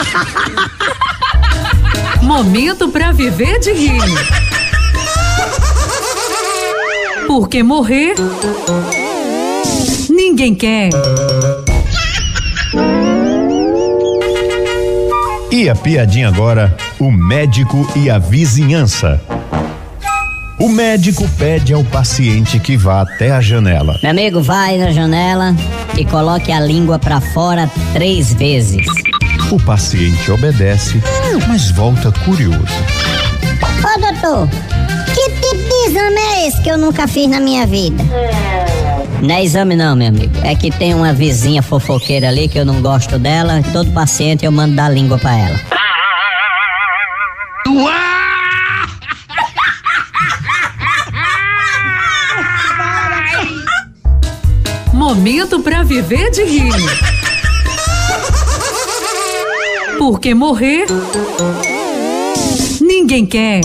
Momento para viver de rir. Porque morrer ninguém quer. E a piadinha agora, o médico e a vizinhança. O médico pede ao paciente que vá até a janela. Meu amigo, vai na janela e coloque a língua para fora três vezes. O paciente obedece, mas volta curioso. Ô doutor, que tipo de exame é esse que eu nunca fiz na minha vida? Não é exame não, meu amigo. É que tem uma vizinha fofoqueira ali que eu não gosto dela. Todo paciente eu mando dar a língua pra ela. Momento para viver de rir. Porque morrer ninguém quer.